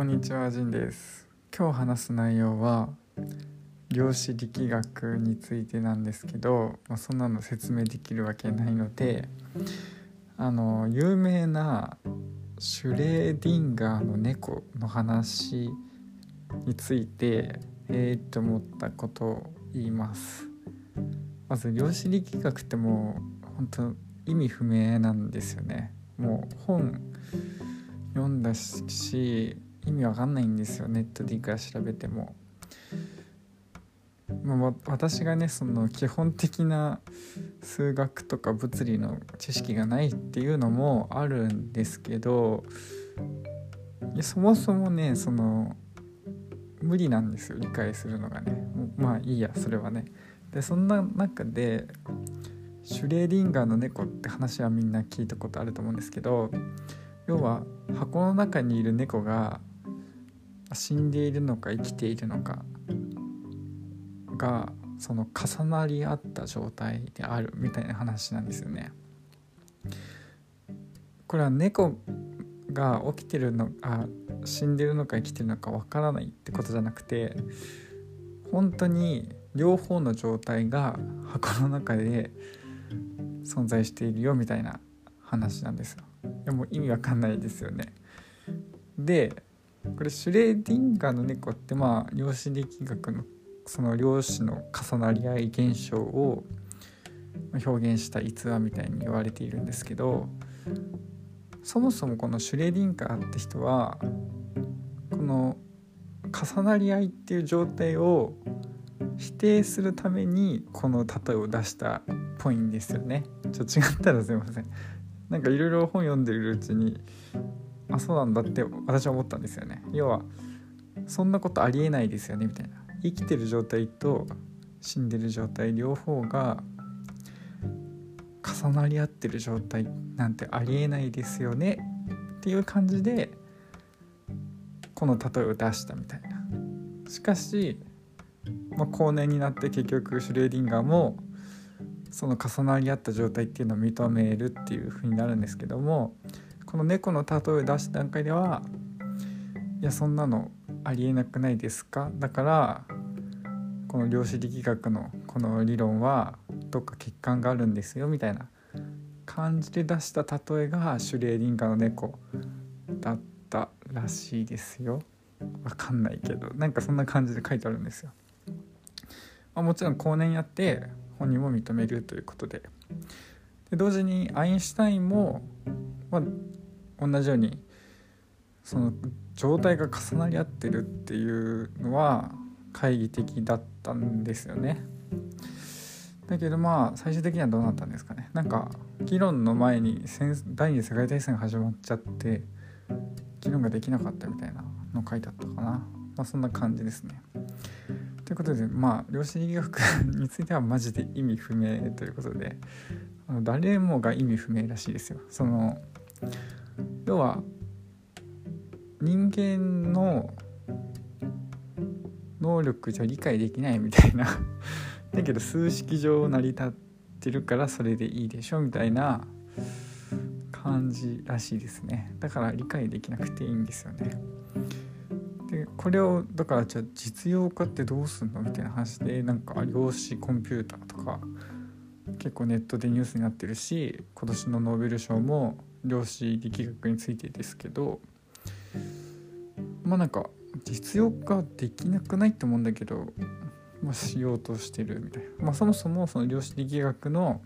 こんにちは、ジンです。今日話す内容は量子力学についてなんですけど、まあ、そんなの説明できるわけないので、あの有名なシュレーディンガーの猫の話についてえー、って思ったことを言います。まず量子力学ってもう本当意味不明なんですよね。もう本読んだし意味わかんないんですよネットでいくら調べても。まあ、私がねその基本的な数学とか物理の知識がないっていうのもあるんですけどいやそもそもねその無理なんですよ理解するのがねまあいいやそれはねでそんな中でシュレーディンガーの猫って話はみんな聞いたことあると思うんですけど要は箱の中にいる猫が死んでいるのか生きているのかがその重なり合った状態であるみたいな話なんですよね。これは猫が起きてるのあ死んでるのか生きてるのかわからないってことじゃなくて本当に両方の状態が箱の中で存在しているよみたいな話なんですよ。いやもう意味わかんないですよね。でこれシュレーディンガーの猫ってまあ量子力学のその量子の重なり合い現象を表現した逸話みたいに言われているんですけどそもそもこのシュレーディンガーって人はこの重なり合いっていう状態を否定するためにこの例えを出したっぽいんですよね。ちょっと違ったらすいません。なんかいろいろ本読んでるうちにあそうなんだって私は思ったんですよね。要はそんなことありえないですよねみたいな。生きてる状態と死んでる状態両方が重なり合ってる状態なんてありえないですよねっていう感じでこの例えを出したみたいな。しかし、まあ、後年になって結局シュレーディンガーもその重なり合った状態っていうのを認めるっていう風になるんですけどもこの猫の例えを出した段階ではいやそんなのありえなくないですか？だからこの量子力学のこの理論はどっか欠陥があるんですよみたいな感じで出した例えがシュレーディンガーの猫だったらしいですよ。わかんないけどなんかそんな感じで書いてあるんですよ、まあ、もちろん後年やって本人も認めるということで。で同時にアインシュタインも、まあ、同じようにその状態が重なり合ってるっていうのは懐疑的だったんですよね。だけどまあ最終的にはどうなったんですかね。なんか議論の前に第二次世界大戦が始まっちゃって議論ができなかったみたいなの書いてあったかな。まあそんな感じですね。ということでまあ量子力学についてはマジで意味不明ということであの誰もが意味不明らしいですよ。その要は人間の能力じゃ理解できないみたいな。だけど数式上成り立ってるからそれでいいでしょみたいな感じらしいですね。だから理解できなくていいんですよね。でこれをだからじゃあ実用化ってどうすんのみたいな話でなんか量子コンピューターとか結構ネットでニュースになってるし今年のノーベル賞も量子力学についてですけどまあなんか実用化できなくないって思うんだけど、まあ、しようとしてるみたいな、まあ、そもそもその量子力学の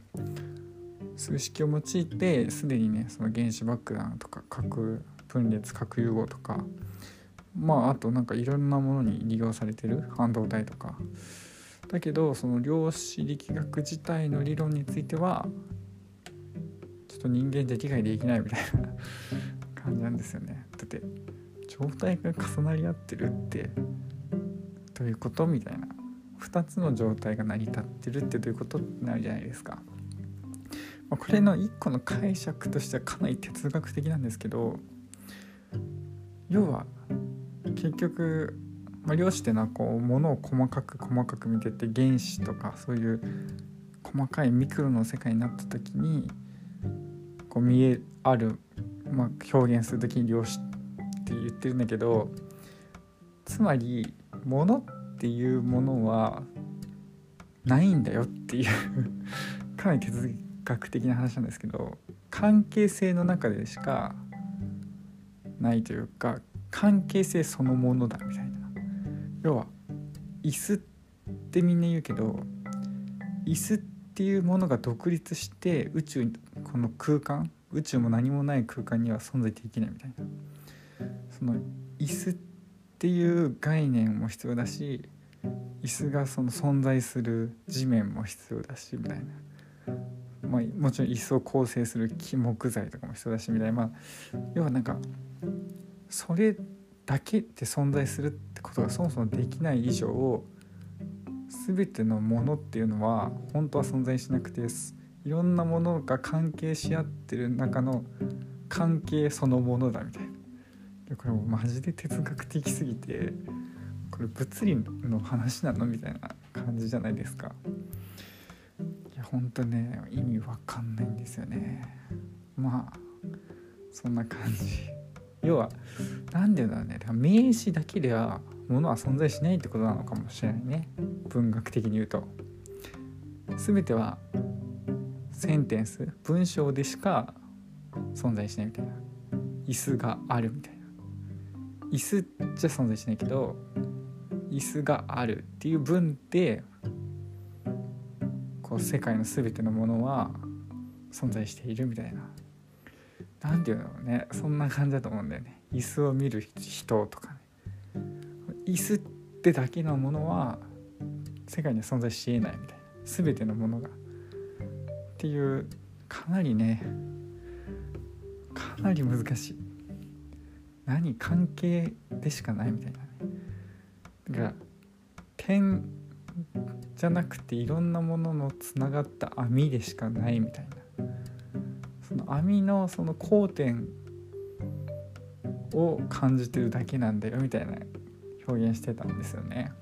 数式を用いてすでにねその原子爆弾とか核分裂核融合とかまああとなんかいろんなものに利用されてる半導体とか。だけどその量子力学自体の理論についてはと人間じゃ理解できないみたいな感じなんですよねだって状態が重なり合ってるってどういうことみたいな2つの状態が成り立ってるってどういうことってなるじゃないですか。まあ、これの1個の解釈としてはかなり哲学的なんですけど要は結局、まあ、量子っていうのはこう物を細かく細かく見てて原子とかそういう細かいミクロの世界になった時にこう見えある、まあ、表現する時に量子って言ってるんだけどつまり物っていうものはないんだよっていう かなり哲学的な話なんですけど関係性の中でしかないというか関係性そのものだみたいな。要は椅子ってみんな言うけど椅子っていうものが独立して宇宙この空間宇宙も何もない空間には存在できないみたいな。その椅子っていう概念も必要だし椅子がその存在する地面も必要だしみたいな、まあ、もちろん椅子を構成する木木材とかも必要だしみたいな、まあ、要はなんかそれだけで存在するってことがそもそもできない以上全てのものっていうのは本当は存在しなくていろんなものが関係し合ってる中の関係そのものだみたいな。これもマジで哲学的すぎてこれ物理の話なのみたいな感じじゃないですか。いやほんとね意味わかんないんですよね。まあそんな感じ。要は何でだろうね。名詞だけでは物は存在しないってことなのかもしれないね。文学的に言うと。全てはセンテンス文章でしか存在しないみたいな。椅子があるみたいな。椅子じゃ存在しないけど椅子があるっていう文でこう世界の全てのものは存在しているみたいな。何て言うのねそんな感じだと思うんだよね。椅子を見る人とかね。椅子ってだけのものは世界には存在しえないみたいな。全てのものが。っていうかなりねかなり難しい何関係でしかないみたいなねだから点じゃなくていろんなもののつながった網でしかないみたいなその網のその交点を感じてるだけなんだよみたいな表現してたんですよね。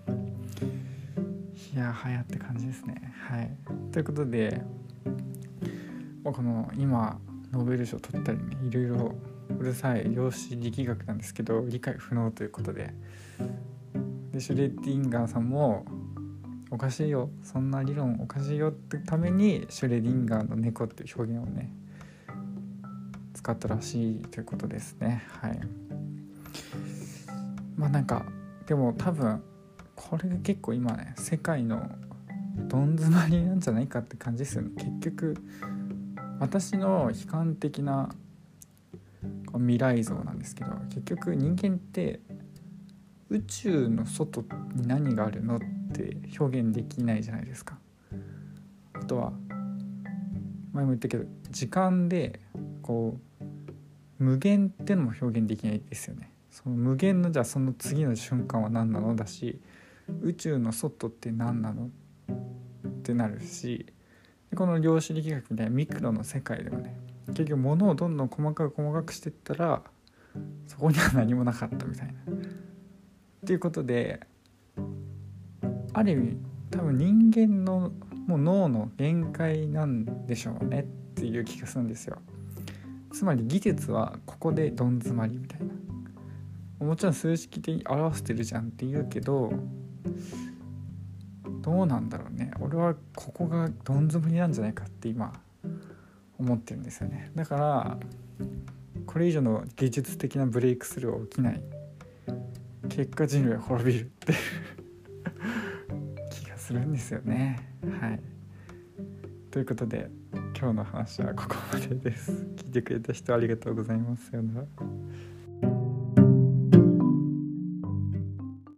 いやはやって感じですね。はい、ということで、まあ、この今ノーベル賞取ったりねいろいろうるさい量子力学なんですけど理解不能ということで。でシュレッディンガーさんもおかしいよそんな理論おかしいよってためにシュレディンガーの猫っていう表現をね使ったらしいということですね。はい。まあなんかでも多分これが結構今ね世界のどん詰まりなんじゃないかって感じですよね。結局私の悲観的な未来像なんですけど結局人間って宇宙の外に何があるのって表現できないじゃないですか。あとは前も言ったけど時間でこう無限ってのも表現できないですよね。その無限のじゃあその次の瞬間は何なの？だし宇宙の外って何なの？ってなるしでこの量子力学みたいなミクロの世界でもね結局物をどんどん細かく細かくしていったらそこには何もなかったみたいな。っていうことである意味多分人間のもう脳の限界なんでしょうねっていう気がするんですよ。つまり技術はここでどん詰まりみたいな。もちろん数式的に表してるじゃんって言うけどどうなんだろうね。俺はここがどん詰まりなんじゃないかって今思ってるんですよね。だからこれ以上の技術的なブレイクスルーは起きない。結果人類は滅びるっていう 気がするんですよね。はい。ということで今日の話はここまでです。聞いてくれた人ありがとうございます。さよなら。